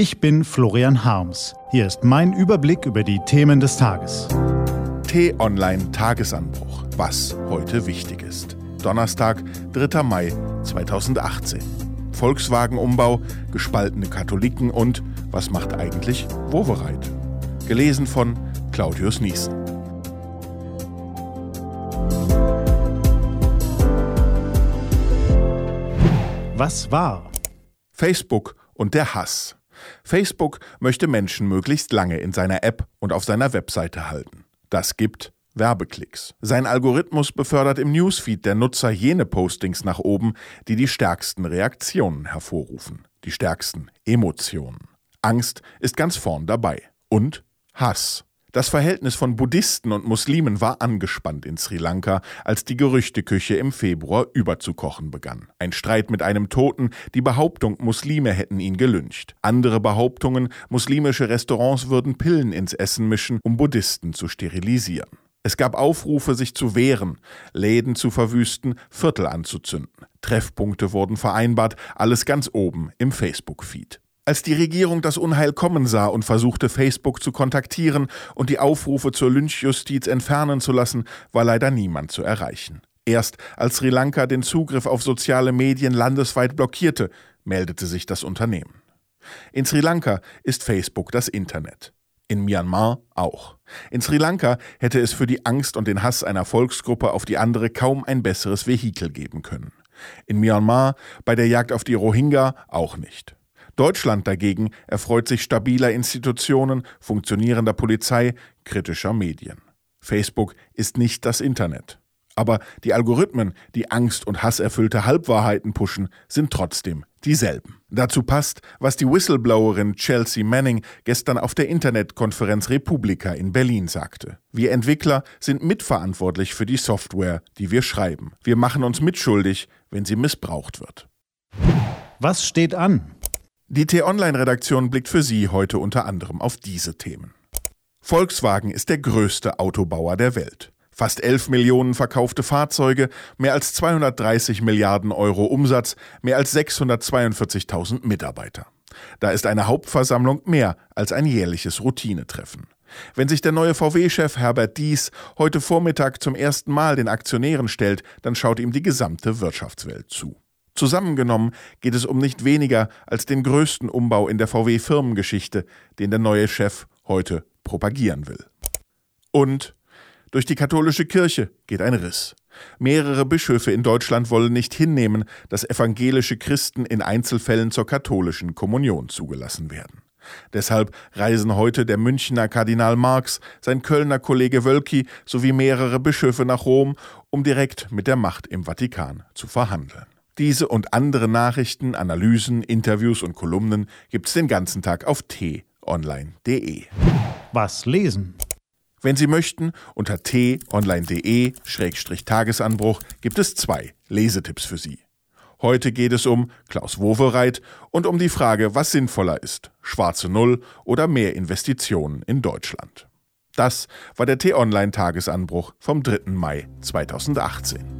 Ich bin Florian Harms. Hier ist mein Überblick über die Themen des Tages. T-Online Tagesanbruch. Was heute wichtig ist. Donnerstag, 3. Mai 2018. Volkswagen-Umbau, gespaltene Katholiken und was macht eigentlich Wovereit? Gelesen von Claudius Niesen. Was war? Facebook und der Hass. Facebook möchte Menschen möglichst lange in seiner App und auf seiner Webseite halten. Das gibt Werbeklicks. Sein Algorithmus befördert im Newsfeed der Nutzer jene Postings nach oben, die die stärksten Reaktionen hervorrufen, die stärksten Emotionen. Angst ist ganz vorn dabei. Und Hass. Das Verhältnis von Buddhisten und Muslimen war angespannt in Sri Lanka, als die Gerüchteküche im Februar überzukochen begann. Ein Streit mit einem Toten, die Behauptung, Muslime hätten ihn gelyncht. Andere Behauptungen, muslimische Restaurants würden Pillen ins Essen mischen, um Buddhisten zu sterilisieren. Es gab Aufrufe, sich zu wehren, Läden zu verwüsten, Viertel anzuzünden. Treffpunkte wurden vereinbart, alles ganz oben im Facebook-Feed. Als die Regierung das Unheil kommen sah und versuchte, Facebook zu kontaktieren und die Aufrufe zur Lynchjustiz entfernen zu lassen, war leider niemand zu erreichen. Erst als Sri Lanka den Zugriff auf soziale Medien landesweit blockierte, meldete sich das Unternehmen. In Sri Lanka ist Facebook das Internet. In Myanmar auch. In Sri Lanka hätte es für die Angst und den Hass einer Volksgruppe auf die andere kaum ein besseres Vehikel geben können. In Myanmar, bei der Jagd auf die Rohingya auch nicht. Deutschland dagegen erfreut sich stabiler Institutionen, funktionierender Polizei, kritischer Medien. Facebook ist nicht das Internet. Aber die Algorithmen, die Angst und hasserfüllte Halbwahrheiten pushen, sind trotzdem dieselben. Dazu passt, was die Whistleblowerin Chelsea Manning gestern auf der Internetkonferenz Republika in Berlin sagte. Wir Entwickler sind mitverantwortlich für die Software, die wir schreiben. Wir machen uns mitschuldig, wenn sie missbraucht wird. Was steht an? Die T-Online-Redaktion blickt für Sie heute unter anderem auf diese Themen. Volkswagen ist der größte Autobauer der Welt. Fast 11 Millionen verkaufte Fahrzeuge, mehr als 230 Milliarden Euro Umsatz, mehr als 642.000 Mitarbeiter. Da ist eine Hauptversammlung mehr als ein jährliches Routinetreffen. Wenn sich der neue VW-Chef Herbert Dies heute Vormittag zum ersten Mal den Aktionären stellt, dann schaut ihm die gesamte Wirtschaftswelt zu. Zusammengenommen geht es um nicht weniger als den größten Umbau in der VW-Firmengeschichte, den der neue Chef heute propagieren will. Und durch die katholische Kirche geht ein Riss. Mehrere Bischöfe in Deutschland wollen nicht hinnehmen, dass evangelische Christen in Einzelfällen zur katholischen Kommunion zugelassen werden. Deshalb reisen heute der Münchner Kardinal Marx, sein Kölner Kollege Wölki sowie mehrere Bischöfe nach Rom, um direkt mit der Macht im Vatikan zu verhandeln. Diese und andere Nachrichten, Analysen, Interviews und Kolumnen gibt's den ganzen Tag auf t-online.de. Was lesen? Wenn Sie möchten, unter t-online.de-tagesanbruch gibt es zwei Lesetipps für Sie. Heute geht es um Klaus Wowereit und um die Frage, was sinnvoller ist, schwarze Null oder mehr Investitionen in Deutschland. Das war der T-Online-Tagesanbruch vom 3. Mai 2018.